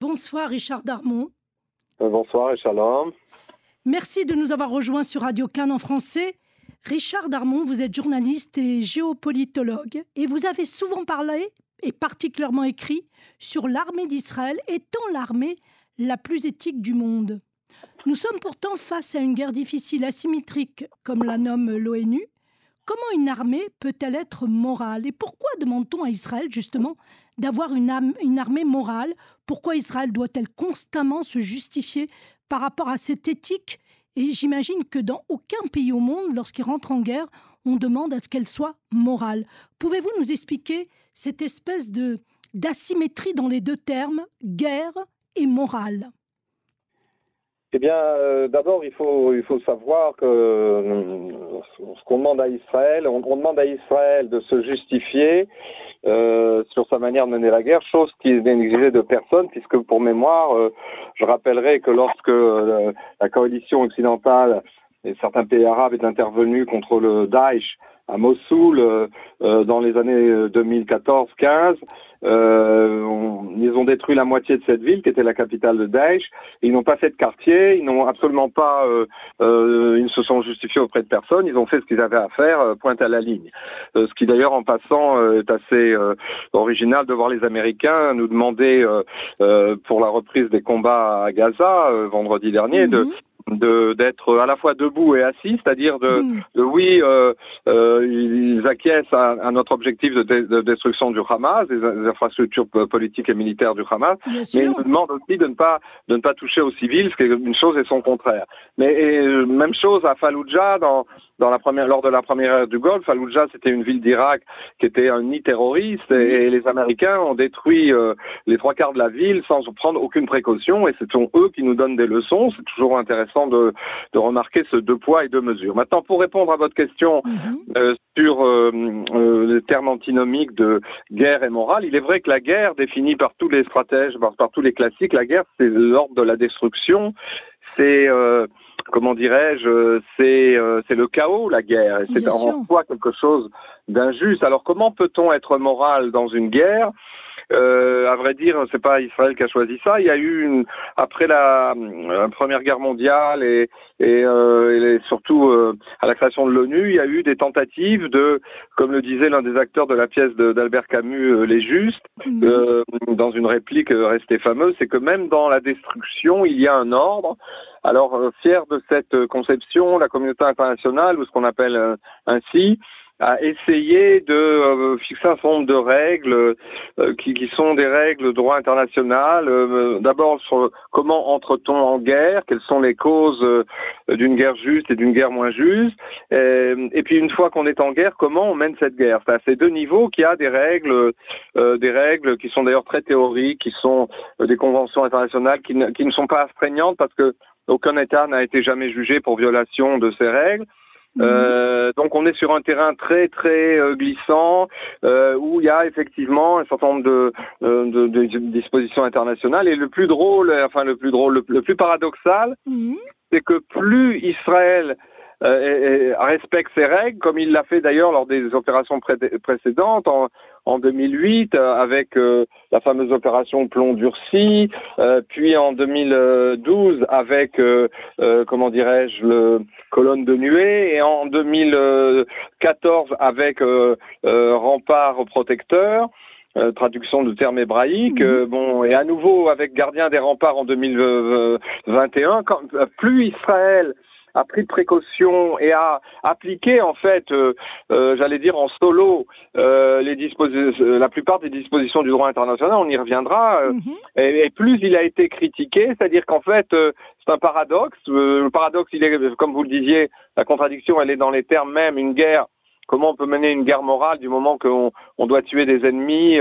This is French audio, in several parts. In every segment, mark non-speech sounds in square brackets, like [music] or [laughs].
Bonsoir Richard Darmon. Euh, bonsoir et shalom. Merci de nous avoir rejoints sur Radio Cannes en français. Richard Darmon, vous êtes journaliste et géopolitologue et vous avez souvent parlé et particulièrement écrit sur l'armée d'Israël étant l'armée la plus éthique du monde. Nous sommes pourtant face à une guerre difficile, asymétrique, comme la nomme l'ONU. Comment une armée peut-elle être morale Et pourquoi demande-t-on à Israël justement d'avoir une, armée morale? Pourquoi Israël doit-elle constamment se justifier par rapport à cette éthique? Et j'imagine que dans aucun pays au monde, lorsqu'il rentre en guerre, on demande à ce qu'elle soit morale. Pouvez-vous nous expliquer cette espèce de d'asymétrie dans les deux termes, guerre et morale? Eh bien, euh, d'abord, il faut, il faut savoir que euh, ce qu'on demande à Israël, on, demande à Israël de se justifier euh, sur sa manière de mener la guerre, chose qui n'est exigée de personne, puisque pour mémoire, je rappellerai que lorsque la coalition occidentale et certains pays arabes est intervenu contre le Daesh à Mossoul dans les années 2014-15, euh, ils ont détruit la moitié de cette ville qui était la capitale de Daesh. Ils n'ont pas fait de quartier, ils n'ont absolument pas, euh, euh, ils ne se sont justifiés auprès de personne. Ils ont fait ce qu'ils avaient à faire, euh, pointe à la ligne. Euh, ce qui d'ailleurs, en passant, euh, est assez original de voir les Américains nous demander pour la reprise des combats à Gaza vendredi dernier de mhm d'être à la fois debout et assis, c'est-à-dire de, hmm. de, oui, euh, euh, ils acquiescent à, à, notre objectif de, de, destruction du Hamas, des, infrastructures politiques et militaires du Hamas, mais ils nous demandent aussi de ne pas de ne pas toucher aux civils, ce qui est une chose et son contraire. Mais et, même chose à Fallujah dans dans la première lors de la première ère du Golfe, Fallujah c'était une ville d'Irak qui était un nid terroriste et, les Américains ont détruit euh, les trois quarts de la ville sans prendre aucune précaution et ce sont eux qui nous donnent des leçons. C'est toujours intéressant de, remarquer ce deux poids et deux mesures. Maintenant, pour répondre à votre question mhm. euh, sur euh, euh, le terme antinomique de guerre et morale, il est vrai que la guerre, définie par tous les stratèges, par, tous les classiques, la guerre, c'est l'ordre de la destruction, c'est comment dirais-je, c'est c'est le chaos, la guerre. C'est en soi quelque chose d'injuste. Alors comment peut-on être moral dans une guerre euh, à vrai dire, c'est pas Israël qui a choisi ça. Il y a eu une, après la, euh, Première Guerre mondiale et, et, euh, et surtout euh, à la création de l'ONU, il y a eu des tentatives de, comme le disait l'un des acteurs de la pièce d'Albert Camus, euh, Les Justes, mhm. dans une réplique restée fameuse, c'est que même dans la destruction, il y a un ordre. Alors, fier de cette conception, la communauté internationale, ou ce qu'on appelle ainsi, a essayé de euh, fixer un certain nombre de règles euh, qui, qui, sont des règles de droit international. Euh, d'abord sur comment entre-t-on en guerre, quelles sont les causes d'une guerre juste et d'une guerre moins juste, et, puis une fois qu'on est en guerre, comment on mène cette guerre? C'est à ces deux niveaux qu'il y a des règles, des règles qui sont d'ailleurs très théoriques, qui sont des conventions internationales qui ne, qui ne sont pas astreignantes parce que aucun État n'a été jamais jugé pour violation de ces règles. Mhm. Euh, donc on est sur un terrain très très euh, glissant euh, où il y a effectivement un certain nombre de, de, de, dispositions internationales et le plus drôle, enfin le plus drôle, le, plus paradoxal, mhm. c'est que plus Israël euh, respecte ses règles, comme il l'a fait d'ailleurs lors des opérations précédentes en, en 2008 euh, avec euh, la fameuse opération plomb durci, puis en 2012 avec comment dirais-je le colonne de nuée et en 2014 avec rempart protecteur. traduction de termes hébraïques. Mhm. bon, et à nouveau avec gardien des remparts en 2021. Quand, plus Israël a pris de précautions et a appliqué en fait, euh, euh, j'allais dire en solo, euh, les la plupart des dispositions du droit international, on y reviendra. Mhm. et, plus il a été critiqué, c'est-à-dire qu'en fait, c'est un paradoxe. le paradoxe, il est, comme vous le disiez, la contradiction, elle est dans les termes même. Une guerre comment on peut mener une guerre morale du moment qu'on on doit tuer des ennemis.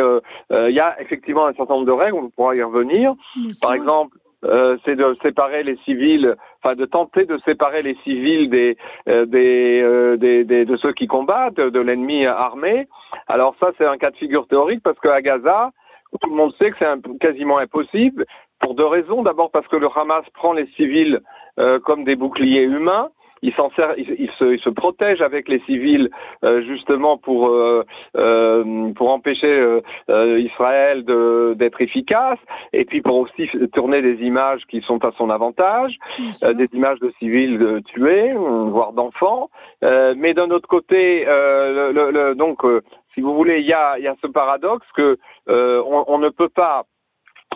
Il y a effectivement un certain nombre de règles, on pourra y revenir. Par exemple, euh, c'est de séparer les civils, enfin de tenter de séparer les civils des, euh, euh, des, des, de ceux qui combattent, de l'ennemi armé. Alors ça, c'est un cas de figure théorique parce qu'à Gaza, tout le monde sait que c'est quasiment impossible pour deux raisons. D'abord parce que le Hamas prend les civils comme des boucliers humains. Il s'en sert, il, se, il, se, protège avec les civils justement pour pour empêcher Israël d'être efficace et puis pour aussi tourner des images qui sont à son avantage, des images de civils tués, voire d'enfants. mais d'un autre côté, le, le, donc si vous voulez, il y a, y a ce paradoxe que on, on ne peut pas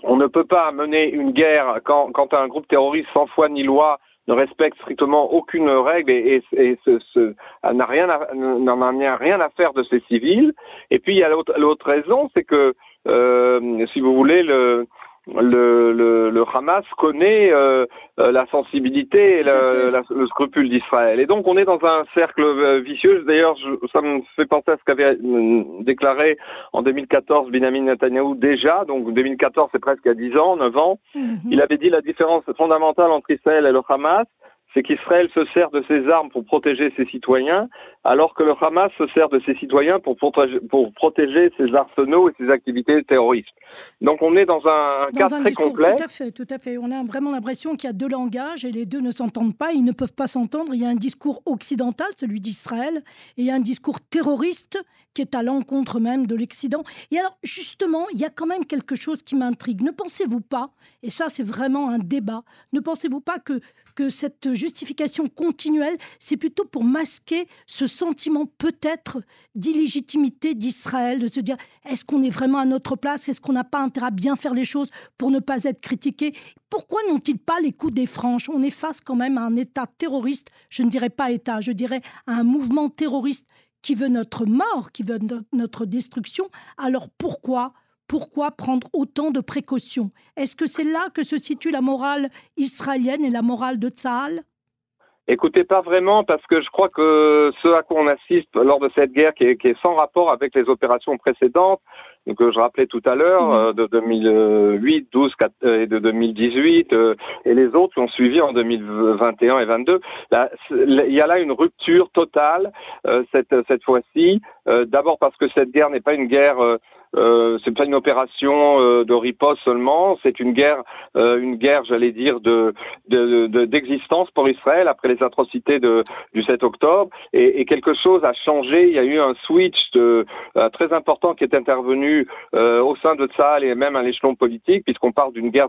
on ne peut pas mener une guerre quand, quand un groupe terroriste sans foi ni loi ne respecte strictement aucune règle et, et, ce, n'a rien n'en a rien à faire de ses civils. Et puis il y a l'autre raison, c'est que euh, si vous voulez le le, le, le, Hamas connaît euh, euh, la sensibilité et le scrupule d'Israël. Et donc on est dans un cercle euh, vicieux. D'ailleurs, ça me fait penser à ce qu'avait déclaré en 2014 Benjamin Netanyahu déjà. Donc 2014, c'est presque à 10 ans, 9 ans. Mhm. Il avait dit la différence fondamentale entre Israël et le Hamas, c'est qu'Israël se sert de ses armes pour protéger ses citoyens, alors que le Hamas se sert de ses citoyens pour protéger, pour protéger ses arsenaux et ses activités terroristes. Donc on est dans un, cas très complet. Tout à fait, tout à fait. On a vraiment l'impression qu'il y a deux langages et les deux ne s'entendent pas, ils ne peuvent pas s'entendre. Il y a un discours occidental, celui d'Israël, et il y a un discours terroriste qui est à l'encontre même de l'Occident. Et alors justement, il y a quand même quelque chose qui m'intrigue. Ne pensez-vous pas, et ça c'est vraiment un débat, ne pensez-vous pas que, que cette justification continuelle, c'est plutôt pour masquer ce sentiment peut-être d'illégitimité d'Israël, de se dire est-ce qu'on est vraiment à notre place? Est-ce qu'on n'a pas intérêt à bien faire les choses pour ne pas être critiqué? Pourquoi n'ont-ils pas les coups des franches? On est face quand même à un État terroriste, je ne dirais pas État, je dirais à un mouvement terroriste qui veut notre mort, qui veut notre destruction. Alors pourquoi pourquoi prendre autant de précautions? Est-ce que c'est là que se situe la morale israélienne et la morale de Tzahal Écoutez, pas vraiment, parce que je crois que ce à quoi on assiste lors de cette guerre, qui est, sans rapport avec les opérations précédentes, que je rappelais tout à l'heure, euh, de 2008, 12 et de 2018, euh, et les autres qui ont suivi en 2021 et 22, il y a là une rupture totale euh, cette, cette fois-ci. D'abord parce que cette guerre n'est pas une guerre euh, c'est pas une opération euh, de riposte seulement, c'est une guerre, euh, une guerre, j'allais dire, de, d'existence de, pour Israël après les atrocités de, du 7 octobre. Et, et, quelque chose a changé. Il y a eu un switch de, euh, très important qui est intervenu au sein de Tzahal et même à l'échelon politique, puisqu'on parle d'une guerre,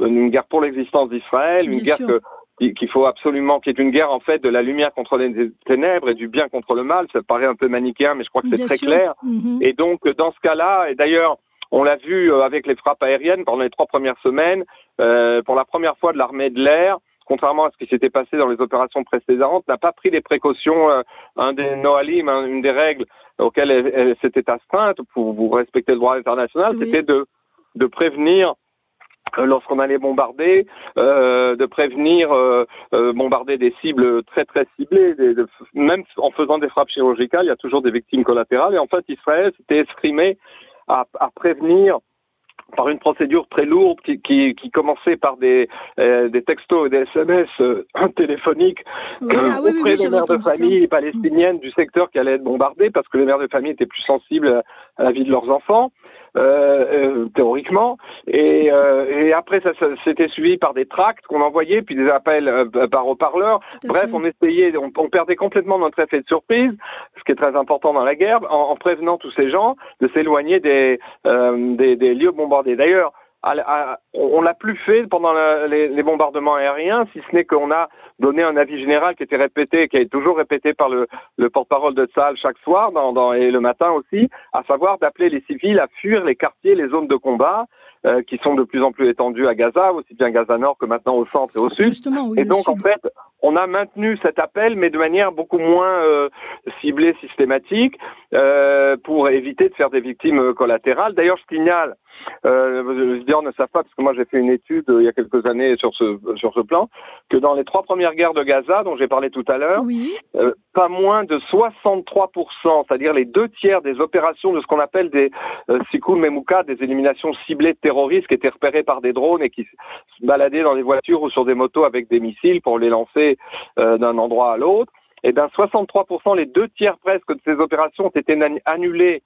d'une guerre pour l'existence d'Israël, une guerre que qu'il faut absolument, qu'il y ait une guerre en fait de la lumière contre les ténèbres et du bien contre le mal. Ça paraît un peu manichéen, mais je crois que c'est très clair. Mhm. Et donc dans ce cas-là, et d'ailleurs on l'a vu euh, avec les frappes aériennes pendant les trois premières semaines, euh, pour la première fois de l'armée de l'air, contrairement à ce qui s'était passé dans les opérations précédentes, n'a pas pris les précautions. Euh, un des noalim, une des règles auxquelles elle, s'était astreinte pour vous respecter le droit international, c'était de de prévenir lorsqu'on allait bombarder, euh, de prévenir euh, euh, bombarder des cibles très très ciblées, même en faisant des frappes chirurgicales, il y a toujours des victimes collatérales. Et en fait, Israël s'était exprimé à, à, prévenir par une procédure très lourde qui, qui, qui commençait par des, des textos et des SMS [clears throat] téléphoniques ah auprès des mères de famille palestiniennes du secteur qui allaient être bombardées parce que les mères de famille étaient plus sensibles à la vie de leurs enfants. Euh, euh, théoriquement. Et, euh, et après, ça, ça c'était suivi par des tracts qu'on envoyait, puis des appels par haut-parleurs. Bref, on essayait, on, on, perdait complètement notre effet de surprise, ce qui est très important dans la guerre, en, en prévenant tous ces gens de s'éloigner des, des, des lieux bombardés. D'ailleurs, on l'a plus fait pendant les, bombardements aériens, si ce n'est qu'on a donné un avis général qui était répété, qui est toujours répété par le, porte-parole de Tsahal chaque soir dans, et le matin aussi, à savoir d'appeler les civils à fuir les quartiers, les zones de combat, euh, qui sont de plus en plus étendues à Gaza, aussi bien Gaza Nord que maintenant au centre et au sud. et donc en fait, on a maintenu cet appel, mais de manière beaucoup moins euh, ciblée, systématique, euh, pour éviter de faire des victimes collatérales. D'ailleurs, je signale euh, les ne savent pas, parce que moi j'ai fait une étude euh, il y a quelques années sur ce, sur ce plan, que dans les trois premières guerres de Gaza, dont j'ai parlé tout à l'heure, euh, pas moins de 63%, c'est-à-dire les deux tiers des opérations de ce qu'on appelle des euh, Sikul Memouka, des éliminations ciblées de terroristes qui étaient repérés par des drones et qui se baladaient dans des voitures ou sur des motos avec des missiles pour les lancer euh, d'un endroit à l'autre, et bien 63%, les deux tiers presque de ces opérations ont été annulées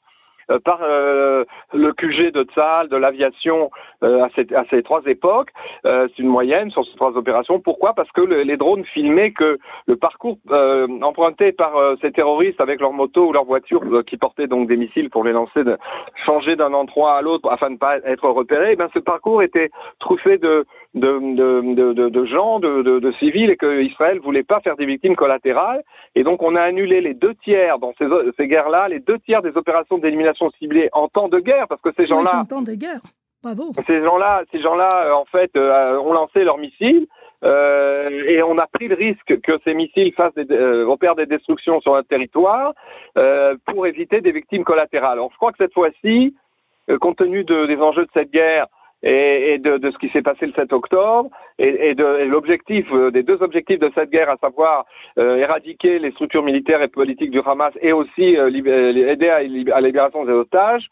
par le QG de Tsal, de l'aviation à, à, ces trois époques. c'est une moyenne sur ces trois opérations. Pourquoi? Parce que les drones filmaient que le parcours emprunté par ces terroristes avec leur moto ou leur voiture qui portaient donc des missiles pour les lancer, de, changer d'un endroit à l'autre afin de ne pas être repérés, eh ben, ce parcours était truffé de, de, de, de gens, de, civils, et que Israël voulait pas faire des victimes collatérales. Et donc on a annulé les deux tiers dans ces, ces guerres-là, les deux tiers des opérations d'élimination ciblées en temps de guerre, parce que ces gens-là... en temps de guerre. Bravo. Ces gens-là, ces gens-là, euh, en fait, euh, ont lancé leurs missiles. Euh, et on a pris le risque que ces missiles fassent des, euh, opèrent des destructions sur un territoire euh, pour éviter des victimes collatérales. Alors, je crois que cette fois-ci, compte tenu de, des enjeux de cette guerre et, et de, de, ce qui s'est passé le 7 octobre et, et de l'objectif des deux objectifs de cette guerre, à savoir éradiquer les structures militaires et politiques du Hamas et aussi aider à, la libération des otages,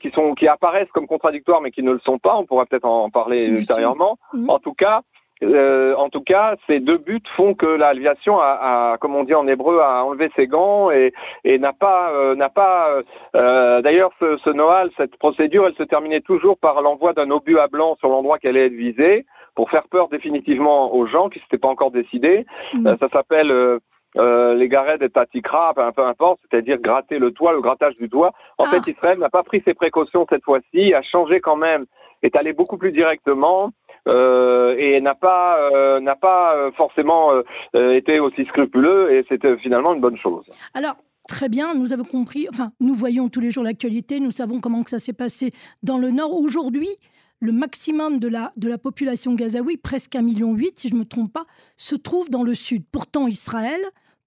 qui sont qui apparaissent comme contradictoires mais qui ne le sont pas. On pourra peut-être en parler ultérieurement. En tout cas, euh, en tout cas, ces deux buts font que l'aviation a, a, comme on dit en hébreu, a enlevé ses gants et, et n'a pas, euh, n'a pas. Euh, D'ailleurs, ce, ce Noal, cette procédure, elle se terminait toujours par l'envoi d'un obus à blanc sur l'endroit qu'elle allait être visée pour faire peur définitivement aux gens qui s'étaient pas encore décidés. Mm. Euh, ça s'appelle euh, les garets de tatikra, peu importe, c'est-à-dire gratter le toit, le grattage du doigt. En ah. fait, Israël n'a pas pris ses précautions cette fois-ci, a changé quand même, est allé beaucoup plus directement. Euh, et n'a pas euh, n'a pas euh, forcément été aussi scrupuleux et c'était finalement une bonne chose. Alors Très bien, nous avons compris, enfin, nous voyons tous les jours l'actualité, nous savons comment que ça s'est passé dans le Nord. Aujourd'hui, le maximum de la, de la population gazaoui, presque un million huit, si je ne me trompe pas, se trouve dans le Sud. Pourtant, Israël,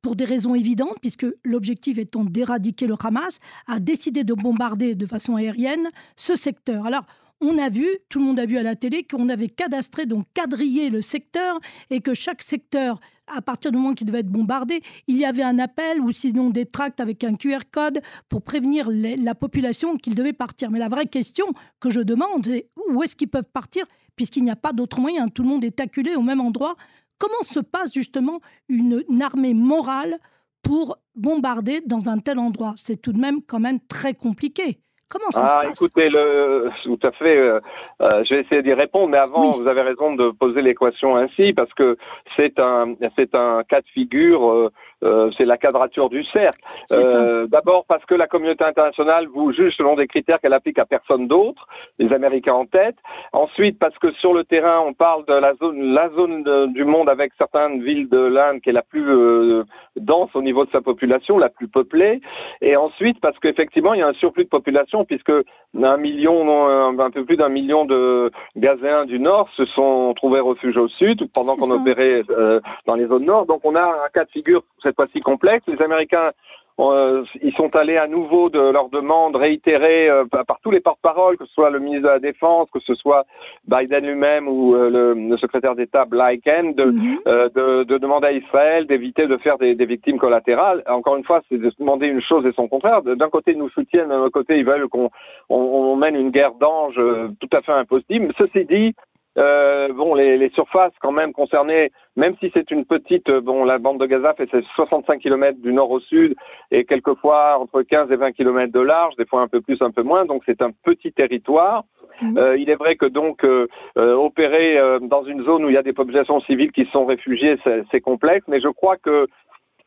pour des raisons évidentes, puisque l'objectif étant d'éradiquer le Hamas, a décidé de bombarder de façon aérienne ce secteur. Alors, on a vu, tout le monde a vu à la télé, qu'on avait cadastré, donc quadrillé le secteur et que chaque secteur, à partir du moment qu'il devait être bombardé, il y avait un appel ou sinon des tracts avec un QR code pour prévenir la population qu'il devait partir. Mais la vraie question que je demande, c'est où est-ce qu'ils peuvent partir puisqu'il n'y a pas d'autre moyen Tout le monde est acculé au même endroit. Comment se passe justement une armée morale pour bombarder dans un tel endroit? C'est tout de même quand même très compliqué. Comment ça ah, écoutez, le, tout à fait. Euh, euh, je vais essayer d'y répondre, mais avant, vous avez raison de poser l'équation ainsi parce que c'est un, c'est un cas de figure. Euh, c'est la quadrature du cercle. Euh, D'abord parce que la communauté internationale vous juge selon des critères qu'elle applique à personne d'autre, les Américains en tête. Ensuite parce que sur le terrain, on parle de la zone, la zone du monde avec certaines villes de l'Inde qui est la plus euh, dense au niveau de sa population, la plus peuplée. Et ensuite parce qu'effectivement, il y a un surplus de population puisque un million, un peu plus d'un million de Gazéens du Nord se sont trouvés refuge au Sud pendant qu'on opérait euh, dans les zones Nord. Donc on a un cas de figure cette fois-ci complexe. Les Américains euh, ils sont allés à nouveau de leur demande réitérée euh, par tous les porte-paroles, que ce soit le ministre de la Défense, que ce soit Biden lui-même ou euh, le, secrétaire d'État Blinken, de, mhm. de, de, demander à Israël d'éviter de faire des, des, victimes collatérales. Encore une fois, c'est de demander une chose et son contraire. D'un côté, ils nous soutiennent, d'un autre côté, ils veulent qu'on on, mène une guerre d'ange tout à fait impossible. Ceci dit, euh, bon, les, les, surfaces quand même concernées, même si c'est une petite, euh, bon, la bande de Gaza fait 65 km du nord au sud et quelquefois entre 15 et 20 km de large, des fois un peu plus, un peu moins, donc c'est un petit territoire. Mhm. Euh, il est vrai que donc euh, opérer dans une zone où il y a des populations civiles qui sont réfugiées, c'est complexe, mais je crois que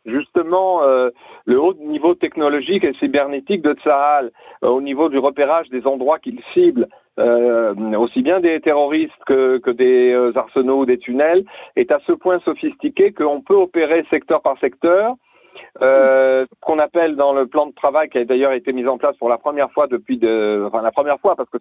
justement le haut niveau technologique et cybernétique de Tsahal, au niveau du repérage des endroits qu'il cible, euh, aussi bien des terroristes que, que des euh, arsenaux ou des tunnels, est à ce point sophistiqué qu'on peut opérer secteur par secteur euh, qu'on appelle dans le plan de travail qui a d'ailleurs été mis en place pour la première fois depuis de, enfin la première fois parce que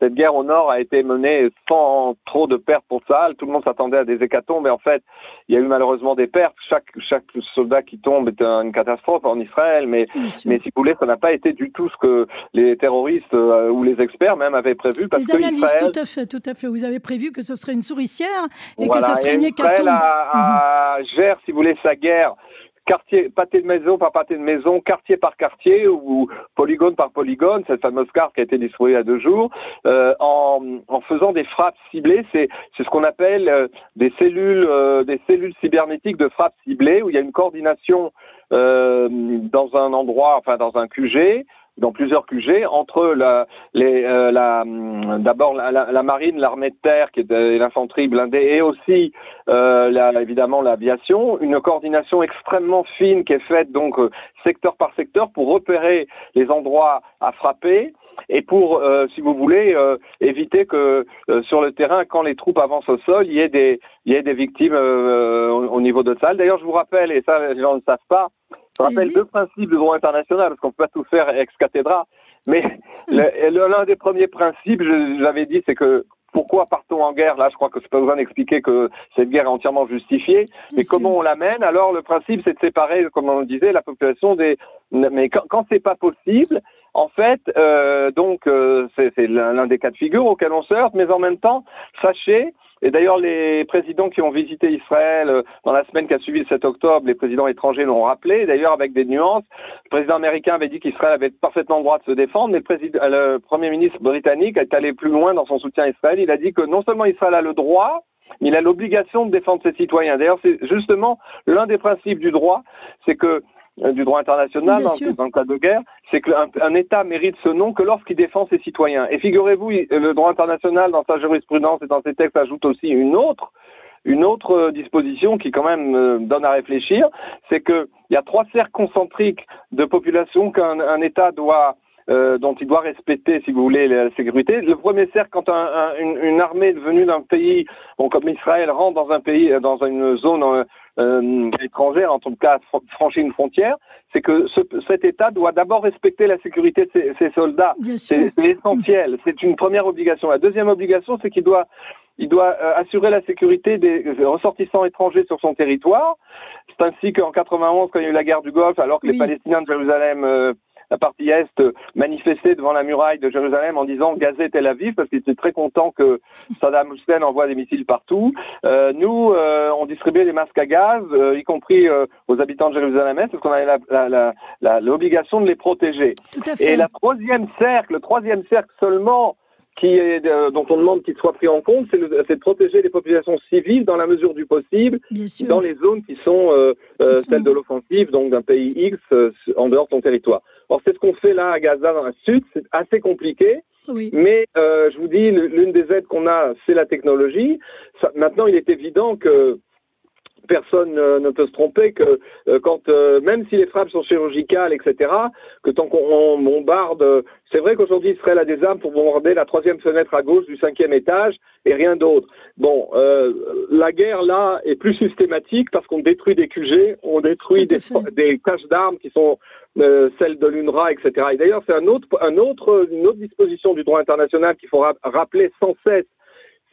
cette guerre au nord a été menée sans trop de pertes pour ça. Tout le monde s'attendait à des hécatombes, mais en fait, il y a eu malheureusement des pertes. Chaque chaque soldat qui tombe est une catastrophe en Israël, mais mais si vous voulez, ça n'a pas été du tout ce que les terroristes euh, ou les experts même avaient prévu. Parce les analystes, tout à fait, tout à fait. Vous avez prévu que ce serait une souricière et que ce serait une hécatombe. Israël a, mhm. gère, si vous voulez, sa guerre quartier, pâté de maison par pâté de maison, quartier par quartier ou polygone par polygone, cette fameuse carte qui a été distribuée a deux jours, euh, en, faisant des frappes ciblées. C'est ce qu'on appelle euh, des cellules euh, des cellules cybernétiques de frappes ciblées où il y a une coordination dans un endroit, enfin dans un QG dans plusieurs QG entre la, les, euh, la, hum, d'abord la, la, marine, l'armée de terre qui est l'infanterie blindée et aussi euh, la, évidemment l'aviation, une coordination extrêmement fine qui est faite donc euh, secteur par secteur pour repérer les endroits à frapper et pour, euh, si vous voulez, euh, éviter que euh, sur le terrain, quand les troupes avancent au sol, il y ait des, victimes au, au, niveau de ça. D'ailleurs, je vous rappelle, et ça les gens ne savent pas, je rappelle deux principes du droit international, parce qu'on ne peut pas tout faire ex cathedra, mais [laughs] l'un des premiers principes, je, l'avais dit, c'est que pourquoi partons en guerre? Là, je crois que c'est pas besoin d'expliquer que cette guerre est entièrement justifiée. Mais comment on l'amène? Alors, le principe, c'est de séparer, comme on le disait, la population des. Mais quand, quand c'est pas possible, en fait, euh, donc euh, c'est l'un des cas de figure auxquels on se heurte. Mais en même temps, sachez et d'ailleurs, les présidents qui ont visité Israël euh, dans la semaine qui a suivi le 7 octobre, les présidents étrangers l'ont rappelé, d'ailleurs avec des nuances. Le président américain avait dit qu'Israël avait parfaitement le droit de se défendre, mais le, président, le Premier ministre britannique est allé plus loin dans son soutien à Israël. Il a dit que non seulement Israël a le droit, mais il a l'obligation de défendre ses citoyens. D'ailleurs, c'est justement l'un des principes du droit, c'est que euh, du droit international dans, le cas de guerre, c'est qu'un un État mérite ce nom que lorsqu'il défend ses citoyens. Et figurez-vous, le droit international, dans sa jurisprudence et dans ses textes, ajoute aussi une autre, une autre euh, disposition qui quand même euh, donne à réfléchir, c'est qu'il y a trois cercles concentriques de population qu'un État doit euh, dont il doit respecter, si vous voulez, la sécurité. Le premier cercle, quand un, une, une, armée venue d'un pays, bon, comme Israël, rentre dans un pays, dans une zone euh, étrangère, en tout cas franchit une frontière, c'est que ce, cet État doit d'abord respecter la sécurité de ses, ses soldats. C'est essentiel. C'est une première obligation. La deuxième obligation, c'est qu'il doit il doit euh, assurer la sécurité des ressortissants étrangers sur son territoire. C'est ainsi qu'en 91, quand il y a eu la guerre du Golfe, alors que les Palestiniens de Jérusalem euh, la partie Est manifestait devant la muraille de Jérusalem en disant gazez Tel Aviv parce qu'ils étaient très contents que Saddam Hussein envoie des missiles partout. Euh, nous, euh, on distribuait des masques à gaz, euh, y compris euh, aux habitants de Jérusalem-Est, parce qu'on avait l'obligation de les protéger. Et la troisième cercle, le troisième cercle seulement qui est, dont on demande qu'il soit pris en compte, c'est de protéger les populations civiles dans la mesure du possible, dans les zones qui sont euh, celles de l'offensive, donc d'un pays X en dehors de son territoire. Or, c'est ce qu'on fait là à Gaza, dans le sud. C'est assez compliqué. Oui. Mais euh, je vous dis, l'une des aides qu'on a, c'est la technologie. Ça, maintenant, il est évident que personne euh, ne peut se tromper que euh, quand euh, même si les frappes sont chirurgicales, etc., que tant qu'on bombarde, c'est vrai qu'aujourd'hui Israël a des armes pour bombarder la troisième fenêtre à gauche du cinquième étage et rien d'autre. Bon, la guerre là est plus systématique parce qu'on détruit des QG, on détruit des, des, caches d'armes qui sont celles de l'UNRWA, etc. Et d'ailleurs, c'est un autre, un autre, une autre disposition du droit international qu'il faut rappeler sans cesse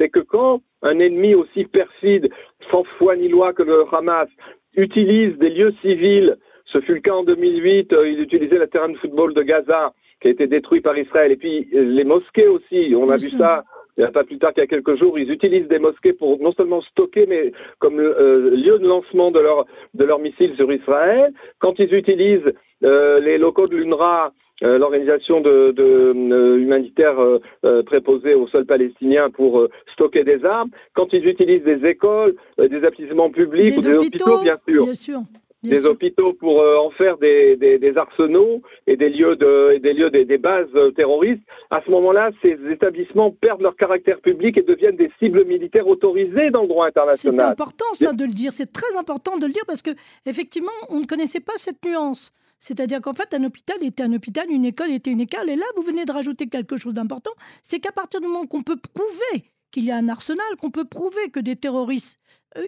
c'est que quand un ennemi aussi perfide, sans foi ni loi que le Hamas, utilise des lieux civils, ce fut le cas en 2008, euh, il utilisait le terrain de football de Gaza, qui a été détruit par Israël, et puis euh, les mosquées aussi, on a vu ça il n'y a pas plus tard qu'il y a quelques jours, ils utilisent des mosquées pour non seulement stocker, mais comme euh, lieu de lancement de leurs de leurs missiles sur Israël. Quand ils utilisent les locaux de l'UNRWA euh, l'organisation de, de euh, humanitaire euh, préposée au sol palestinien pour stocker des armes, quand ils utilisent des écoles, des établissements publics, des, hôpitaux, bien sûr. Bien sûr. des hôpitaux pour en faire des, des, des, arsenaux et des lieux de des lieux des, bases terroristes. À ce moment-là, ces établissements perdent leur caractère public et deviennent des cibles militaires autorisées dans le droit international. C'est important ça de le dire. C'est très important de le dire parce que effectivement, on ne connaissait pas cette nuance. C'est-à-dire qu'en fait, un hôpital était un hôpital, une école était une école. Et là, vous venez de rajouter quelque chose d'important, c'est qu'à partir du moment qu'on peut prouver qu'il y a un arsenal, qu'on peut prouver que des terroristes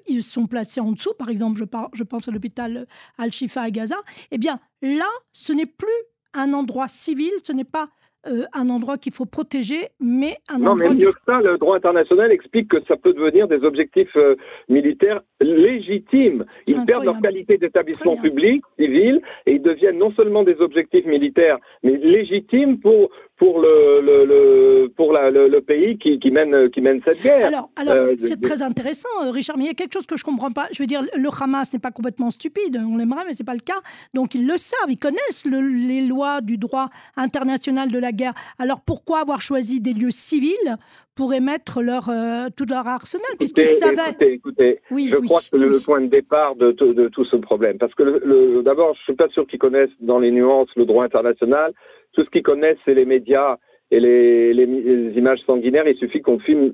ils sont placés en dessous, par exemple, je, je pense à l'hôpital Al-Shifa à Gaza, eh bien là, ce n'est plus un endroit civil, ce n'est pas euh, un endroit qu'il faut protéger, mais un non, endroit. Non, mais mieux que ça, le droit international explique que ça peut devenir des objectifs euh, militaires légitimes. Ils perdent leur qualité d'établissement public, civil, et ils deviennent non seulement des objectifs militaires, mais légitimes pour pour le, le, le pour la, le, pays qui, qui, mène qui mène cette guerre. Alors, alors euh, c'est très intéressant, Richard. Mais il y a quelque chose que je comprends pas. Je veux dire, le Hamas n'est pas complètement stupide. On l'aimerait, mais c'est pas le cas. Donc ils le savent, ils connaissent les lois du droit international de la guerre. Alors pourquoi avoir choisi des lieux civils pour émettre leur, euh, tout leur arsenal, puisqu'ils savaient... Écoutez, écoutez oui, je crois que c'est le point de départ de, de, tout ce problème. Parce que d'abord, je ne suis pas sûr qu'ils connaissent dans les nuances le droit international. Tout ce qu'ils connaissent, c'est les médias et les, les, images sanguinaires, il suffit qu'on filme,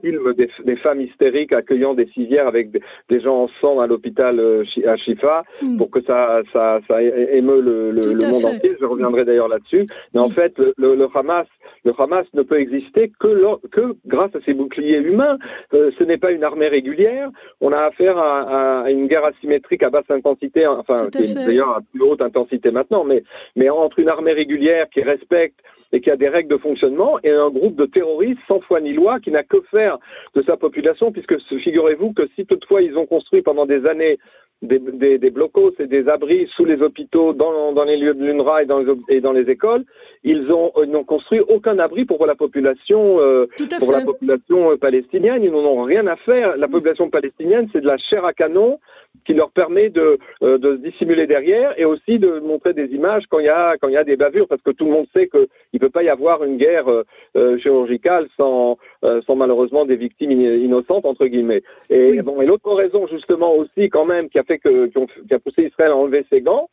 filme des, femmes hystériques accueillant des civières avec des, gens en sang à l'hôpital euh, à Chifa hmm. pour que ça, ça, ça émeut le, le, monde entier. Je reviendrai d'ailleurs là-dessus. Mais en fait, le, le, Hamas, le Hamas ne peut exister que, que grâce à ses boucliers humains. Euh, ce n'est pas une armée régulière. On a affaire à, à une guerre asymétrique à basse intensité, enfin, d'ailleurs à plus haute intensité maintenant, mais, mais entre une armée régulière qui respecte et qui a des règles de fonctionnement, et un groupe de terroristes sans foi ni loi qui n'a que faire de sa population, puisque figurez-vous que si toutefois ils ont construit pendant des années des, des, des, blocos et des abris sous les hôpitaux, dans, dans les lieux de l'UNRWA et dans les, et dans les écoles, ils ont n'ont construit aucun abri pour la population euh, pour la population euh, palestinienne. Ils n'en ont rien à faire. La mm. population palestinienne, c'est de la chair à canon qui leur permet de, euh, de se dissimuler derrière et aussi de montrer des images quand il y a quand il y a des bavures, parce que tout le monde sait qu'il ne peut pas y avoir une guerre chirurgicale sans sans malheureusement des victimes innocentes entre guillemets. Et bon, et l'autre raison justement aussi quand même qui a fait que qui, a poussé Israël à enlever ses gants,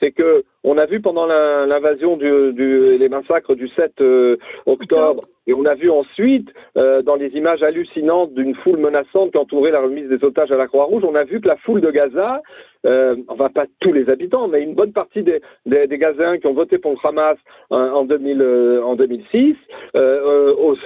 c'est que on a vu pendant l'invasion du, du, les massacres du 7 euh, octobre, et on a vu ensuite euh, dans les images hallucinantes d'une foule menaçante qui entourait la remise des otages à la Croix-Rouge, on a vu que la foule de Gaza, euh, enfin pas tous les habitants, mais une bonne partie des, des, des Gazains qui ont voté pour le Hamas en, 2000, en 2006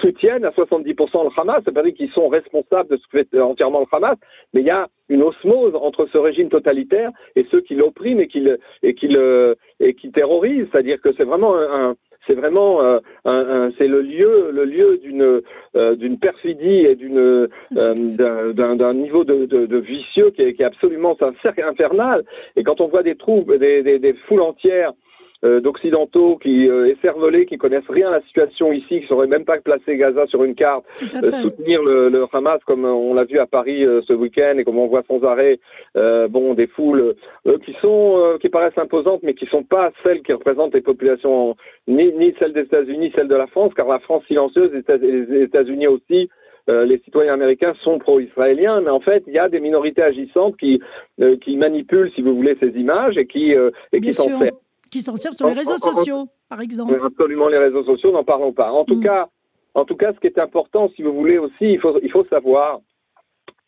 soutiennent à 70% le Hamas. Ça veut dire qu'ils sont responsables de ce que fait entièrement le Hamas, mais il y a une osmose entre ce régime totalitaire et ceux qui l'oppriment et qui le, et qui le, et qui terrorisent. C'est-à-dire que c'est vraiment un, c'est vraiment euh, un, c'est le lieu le lieu d'une euh, d'une perfidie et d'une euh, d'un niveau de, de, de, vicieux qui est, qui est absolument un cercle infernal et quand on voit des troupes des, des, des foules entières d'occidentaux qui euh, écervelés, qui connaissent rien à la situation ici, qui sauraient même pas placer Gaza sur une carte, euh, soutenir le, le, Hamas comme on l'a vu à Paris euh, ce week-end et comme on voit sans arrêt, bon, des foules qui sont qui paraissent imposantes, mais qui sont pas celles qui représentent les populations ni, ni celles des États-Unis, celles de la France, car la France silencieuse, les États-Unis aussi. les citoyens américains sont pro-israéliens, mais en fait, il y a des minorités agissantes qui, qui manipulent, si vous voulez, ces images et qui, et qui s'en servent qui s'en servent sur les réseaux sociaux, par exemple. Absolument, les réseaux sociaux, n'en parlons pas. En tout mm. cas, en tout cas, ce qui est important, si vous voulez aussi, il faut, il faut savoir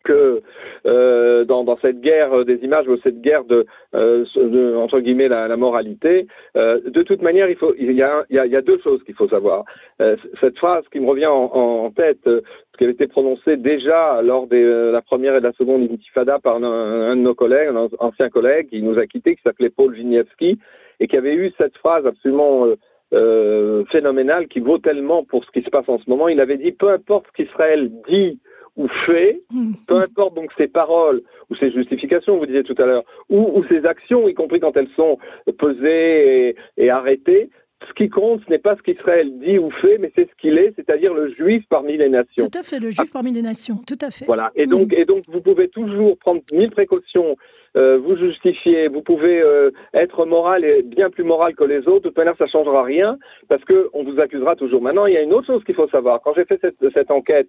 que euh, dans, dans, cette guerre des images ou cette guerre de, euh, de entre guillemets la, la moralité, euh, de toute manière, il faut il y a, il y a, il y a deux choses qu'il faut savoir. Euh, cette phrase qui me revient en, en tête, euh, qui avait été prononcée déjà lors de euh, la première et de la seconde intifada par un, un, de nos collègues, un ancien collègue qui nous a quittés, qui s'appelait Paul Winiewski, et qui avait eu cette phrase absolument euh, euh, phénoménale qui vaut tellement pour ce qui se passe en ce moment. Il avait dit peu importe ce qu'Israël dit ou fait, [laughs] peu importe donc ses paroles ou ses justifications, vous disiez tout à l'heure, ou, ou, ses actions, y compris quand elles sont pesées et, et arrêtées, ce qui compte, ce n'est pas ce qu'Israël dit ou fait, mais c'est ce qu'il est, c'est-à-dire le juif parmi les nations. Tout à fait, le juif parmi les nations, tout à fait. Voilà, et donc, mm. et donc vous pouvez toujours prendre mille précautions euh, vous justifiez, vous pouvez euh, être moral et bien plus moral que les autres, de toute manière, ça changera rien parce que on vous accusera toujours. Maintenant, il y a une autre chose qu'il faut savoir. Quand j'ai fait cette, cette enquête,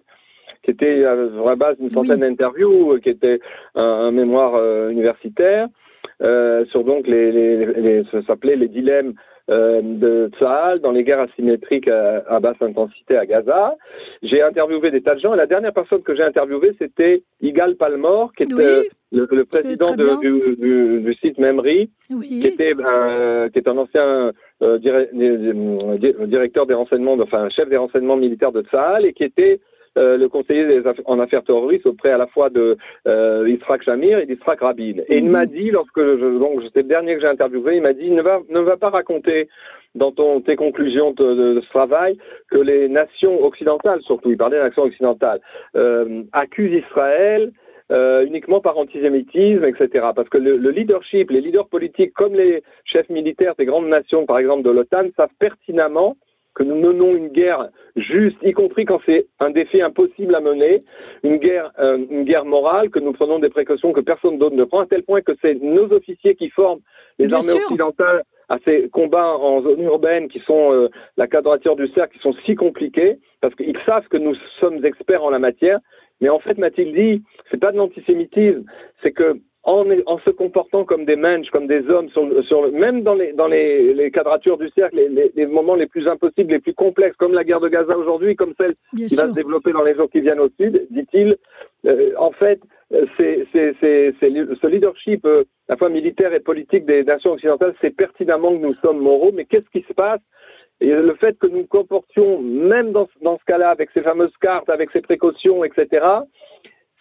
qui était à la base d'une centaine d'interviews, euh, qui était un, un mémoire universitaire, sur donc les, les, les ça s'appelait les dilemmes euh, de Tsahal dans les guerres asymétriques à, basse intensité à Gaza. J'ai interviewé des tas de gens et la dernière personne que j'ai interviewée, c'était Igal Palmore, qui était le, président de, du, du, du, site Memri, qui, était, euh, qui est un ancien euh, directeur des renseignements, enfin chef des renseignements militaires de Tsahal et qui était euh, le conseiller en affaires terroristes auprès à la fois de euh, Israq Shamir et d'Israaq Rabin. Et il mhm. m'a dit, lorsque je, donc c'était le dernier que j'ai interviewé, il m'a dit ne va ne va pas raconter dans ton, tes conclusions de, ce travail que les nations occidentales, surtout, il parlait des nations occidentales, euh, accusent Israël euh, uniquement par antisémitisme, etc. Parce que le, le, leadership, les leaders politiques, comme les chefs militaires des grandes nations, par exemple de l'OTAN, savent pertinemment que nous menons une guerre juste, y compris quand c'est un défi impossible à mener, une guerre, euh, une guerre morale, que nous prenons des précautions que personne d'autre ne prend, à tel point que c'est nos officiers qui forment les armées occidentales à ces combats en zone urbaine qui sont euh, la quadrature du cercle, qui sont si compliqués, parce qu'ils savent que nous sommes experts en la matière. Mais en fait, m'a-t-il dit, c'est pas de l'antisémitisme, c'est que en, en, se comportant comme des mensch, comme des hommes, sur, sur même dans les, dans les, les quadratures du cercle, les, les, moments les plus impossibles, les plus complexes, comme la guerre de Gaza aujourd'hui, comme celle qui va se développer dans les jours qui viennent au sud, dit-il, euh, en fait, c'est ce leadership, euh, à la fois militaire et politique des nations occidentales, c'est pertinemment que nous sommes moraux, mais qu'est-ce qui se passe? Et le fait que nous nous comportions, même dans, dans ce cas-là, avec ces fameuses cartes, avec ces précautions, etc.,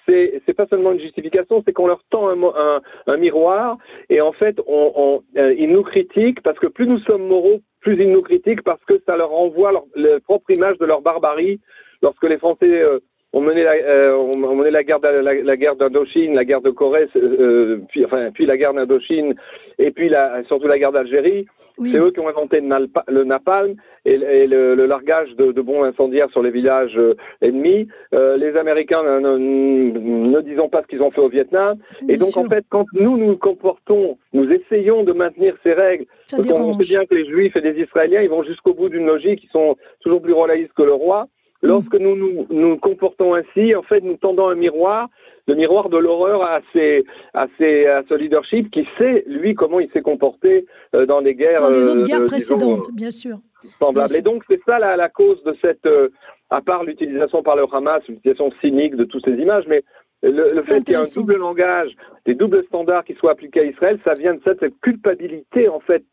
c'est pas seulement une justification, c'est qu'on leur tend un, miroir et en fait euh, ils nous critiquent parce que plus nous sommes moraux, plus ils nous critiquent parce que ça leur renvoie leur, leur propre image de leur barbarie. Lorsque les Français euh, on menait la, euh, on, menait la guerre, la, la guerre d'Indochine, la guerre de Corée, euh, puis, enfin, puis la guerre d'Indochine, et puis la, surtout la guerre d'Algérie. C'est eux qui ont inventé le napalm et, et le, le, largage de, de, bombes incendiaires sur les villages euh, ennemis. Euh, les Américains, ne, ne, disons pas ce qu'ils ont fait au Vietnam. Bien et donc, sûr. en fait, quand nous nous comportons, nous essayons de maintenir ces règles, Ça parce qu'on sait bien que les Juifs et les Israéliens, ils vont jusqu'au bout d'une logique, ils sont toujours plus royalistes que le roi. Lorsque nous nous, nous comportons ainsi, en fait, nous tendons un miroir, le miroir de l'horreur à, ce leadership qui sait, lui, comment il s'est comporté euh, dans les guerres. Dans les autres euh, guerres euh, précédentes, disons, bien sûr. Semblables. Bien Et donc, c'est ça la, la, cause de cette, euh, à part l'utilisation par le Hamas, l'utilisation cynique de toutes ces images, mais le, le fait qu'il y ait un double langage, des doubles standards qui soient appliqués à Israël, ça vient de cette, cette culpabilité, en fait,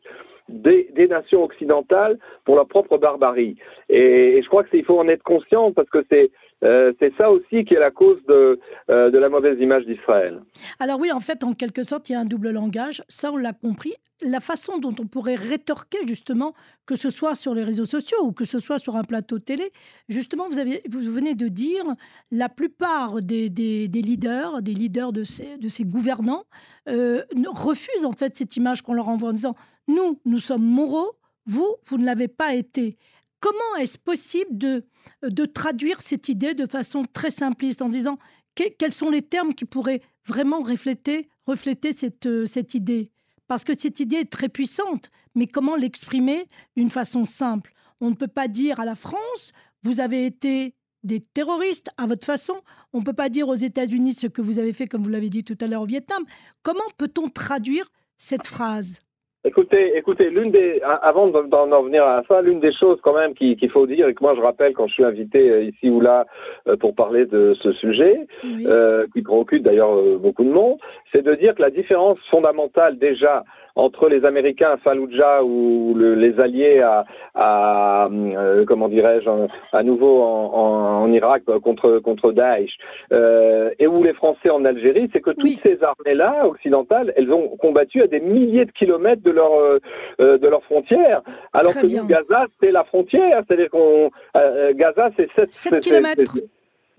des, nations occidentales pour leur propre barbarie. Et, et je crois qu'il faut en être conscient parce que c'est euh, c'est ça aussi qui est la cause de, euh, de la mauvaise image d'Israël. Alors oui, en fait, en quelque sorte, il y a un double langage. Ça, on l'a compris. La façon dont on pourrait rétorquer, justement, que ce soit sur les réseaux sociaux ou que ce soit sur un plateau télé, justement, vous, venez de dire, la plupart des, leaders, des leaders de ces, de ces gouvernants, euh, refusent en fait cette image qu'on leur envoie en disant, nous, nous sommes moraux, vous, vous ne l'avez pas été. Comment est-ce possible de, de traduire cette idée de façon très simpliste en disant que, quels sont les termes qui pourraient vraiment refléter, refléter cette, cette idée? Parce que cette idée est très puissante, mais comment l'exprimer d'une façon simple? On ne peut pas dire à la France, vous avez été des terroristes à votre façon. On ne peut pas dire aux États-Unis ce que vous avez fait, comme vous l'avez dit tout à l'heure au Vietnam. Comment peut-on traduire cette phrase? Écoutez, écoutez, l'une des, avant d'en venir à ça, l'une des choses quand même qu'il qu faut dire et que moi je rappelle quand je suis invité euh, ici ou là euh, pour parler de ce sujet, oui. euh, qui préoccupe d'ailleurs beaucoup de monde, c'est de dire que la différence fondamentale déjà entre les Américains à Fallujah ou le, les alliés à, à euh, comment dirais-je, à nouveau en, en, en, Irak contre contre Daesh euh, et où les Français en Algérie, c'est que toutes oui. ces armées-là occidentales, elles ont combattu à des milliers de kilomètres de leur euh, de leurs frontières, alors Très que nous, Gaza, c'est la frontière, c'est-à-dire qu'on euh, Gaza, c'est 7, 7 kilomètres.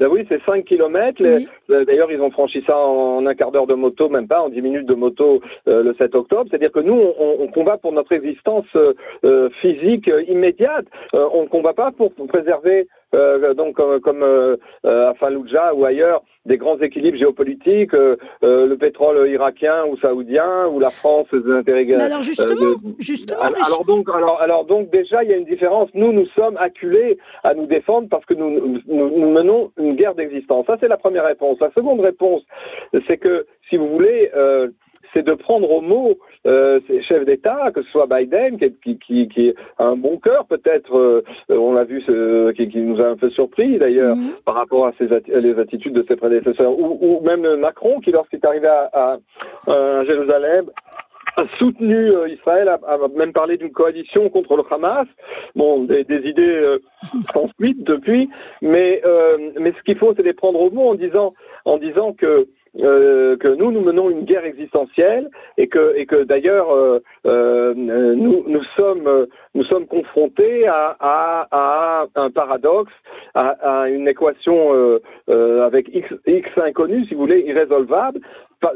Ben oui, c'est 5 kilomètres. Oui. D'ailleurs, ils ont franchi ça en un quart d'heure de moto, même pas, en 10 minutes de moto euh, le 7 octobre. C'est-à-dire que nous, on, on, combat pour notre existence euh, physique euh, immédiate. on ne combat pas pour, préserver, donc comme, comme euh, à Fallujah ou ailleurs, des grands équilibres géopolitiques, le pétrole irakien ou saoudien, ou la France des intérêts. Mais alors justement, justement. Alors, alors, donc, alors, alors donc déjà, il y a une différence. Nous, nous sommes acculés à nous défendre parce que nous, nous, nous menons une guerre d'existence. Ça, c'est la première réponse. La seconde réponse, c'est que, si vous voulez, euh, c'est de prendre au mot euh, ces chefs d'État, que ce soit Biden, qui, qui, qui, qui a un bon cœur, peut-être, euh, on l'a vu, ce, qui, qui, nous a un peu surpris d'ailleurs Mhm. mmh. par rapport à ses atti les attitudes de ses prédécesseurs, ou, ou même Macron, qui lorsqu'il est arrivé à, à, à Jérusalem, a soutenu euh, Israël, a, a, même parlé d'une coalition contre le Hamas. Bon, des, des idées euh, transmises depuis, mais euh, mais ce qu'il faut, c'est les prendre au mot en disant en disant que euh, que nous nous menons une guerre existentielle et que et que d'ailleurs euh, euh, nous nous sommes nous sommes confrontés à, à, à un paradoxe à, à une équation euh, euh, avec x x inconnu si vous voulez irrésolvable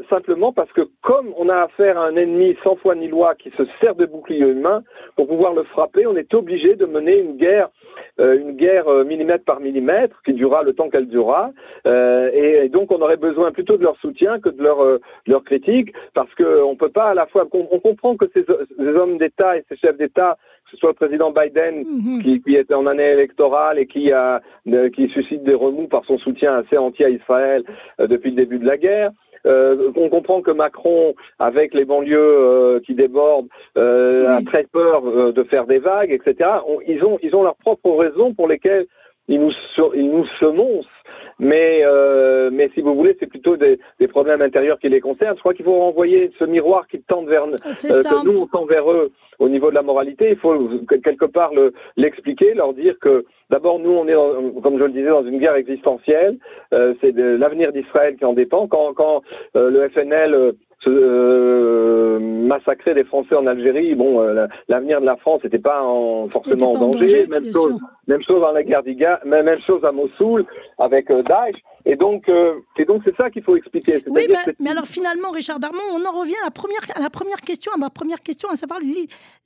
simplement parce que comme on a affaire à un ennemi sans foi ni loi qui se sert de bouclier humain pour pouvoir le frapper, on est obligé de mener une guerre, euh, une guerre euh, millimètre par millimètre qui durera le temps qu'elle durera, euh, et, et, donc on aurait besoin plutôt de leur soutien que de leur, euh, de leur critique, parce que on peut pas à la fois, on, on comprend que ces, ces hommes d'État et ces chefs d'État que ce soit le président Biden Mhm. qui, qui, était en année électorale et qui a qui suscite des remous par son soutien assez entier à Israël depuis le début de la guerre, on comprend que Macron, avec les banlieues qui débordent, a très peur de faire des vagues, etc. ils ont ils ont leurs propres raisons pour lesquelles ils nous ils nous semoncent mais euh, mais si vous voulez, c'est plutôt des, des, problèmes intérieurs qui les concernent. Je crois qu'il faut renvoyer ce miroir qui tend vers euh, que nous on tend vers eux au niveau de la moralité. Il faut quelque part l'expliquer, leur dire que d'abord nous on est, comme je le disais, dans une guerre existentielle. Euh, c'est l'avenir d'Israël qui en dépend. Quand quand euh, le FNL euh, massacrer des Français en Algérie, bon, euh, l'avenir de la France n'était pas en, forcément en danger. même, chose, même chose dans la guerre d'Iga, même, chose à Mossoul avec euh, Daesh. Et donc, euh, et donc c'est ça qu'il faut expliquer. Oui, mais, alors finalement, Richard Darmon, on en revient à la première, à la première question, à ma première question, à savoir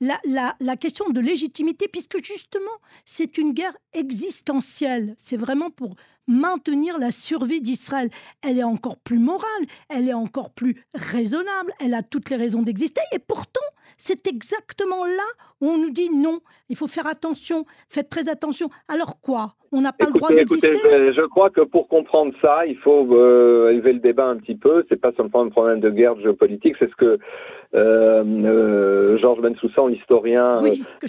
la, la, la question de légitimité, puisque justement, c'est une guerre existentielle. C'est vraiment pour maintenir la survie d'Israël. Elle est encore plus morale, elle est encore plus raisonnable, elle a toutes les raisons d'exister, et pourtant, c'est exactement là où on nous dit non, il faut faire attention, faites très attention. Alors quoi? On n'a pas le droit d'exister. Je crois que pour comprendre ça, il faut euh, élever le débat un petit peu. C'est pas seulement un problème de guerre géopolitique, c'est ce que euh, euh, Georges Bensoussan, l'historien,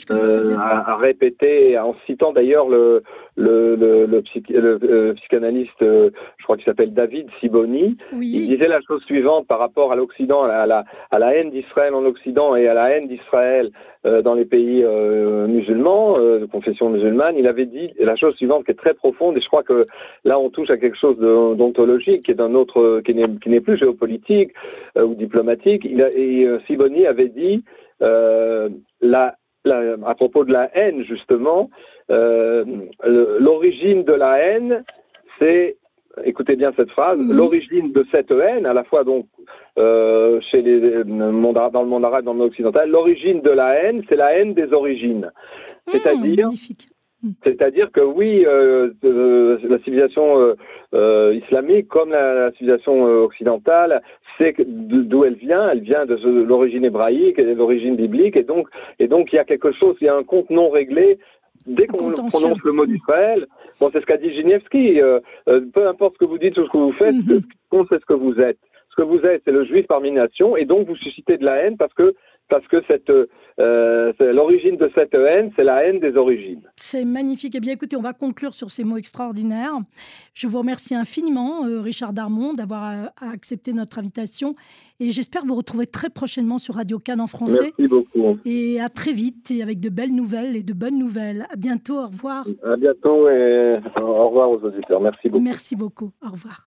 a, répété, en citant d'ailleurs le, le, le, psychanalyste, je crois qu'il s'appelle David Siboni. Il disait la chose suivante par rapport à l'Occident, à la, à la haine d'Israël en Occident et à la haine d'Israël. euh, dans les pays euh, musulmans, euh, de confession musulmane, il avait dit la chose suivante qui est très profonde, et je crois que là on touche à quelque chose d'ontologique, qui est d'un autre, qui n'est plus géopolitique ou diplomatique. Il a, et Siboni avait dit la, la, à propos de la haine justement, l'origine de la haine, c'est écoutez bien cette phrase, mhm. l'origine de cette haine, à la fois donc euh, chez les, dans le monde arabe, dans le monde occidental, l'origine de la haine, c'est la haine des origines. C'est-à-dire, hmm. c'est-à-dire que oui, euh, euh, la civilisation euh, islamique, comme la, civilisation occidentale, c'est d'où elle vient. Elle vient de, l'origine hébraïque et de l'origine biblique, et donc, et donc il y a quelque chose, il y a un compte non réglé dès qu'on prononce le mot d'Israël, bon, c'est ce qu'a dit Giniewski, euh, euh, peu importe ce que vous dites ou ce que vous faites, mm -hmm. c'est ce que vous êtes. Ce que vous êtes, c'est le juif parmi nations, et donc vous suscitez de la haine parce que parce que cette euh, l'origine de cette haine, c'est la haine des origines. C'est magnifique. Eh bien, écoutez, on va conclure sur ces mots extraordinaires. Je vous remercie infiniment, euh, Richard Darmon, d'avoir euh, accepté notre invitation. Et j'espère vous retrouver très prochainement sur Radio Cannes en français. Merci beaucoup. Et à très vite, et avec de belles nouvelles et de bonnes nouvelles. À bientôt. Au revoir. À bientôt et au revoir aux auditeurs. Merci beaucoup. Merci beaucoup. Au revoir.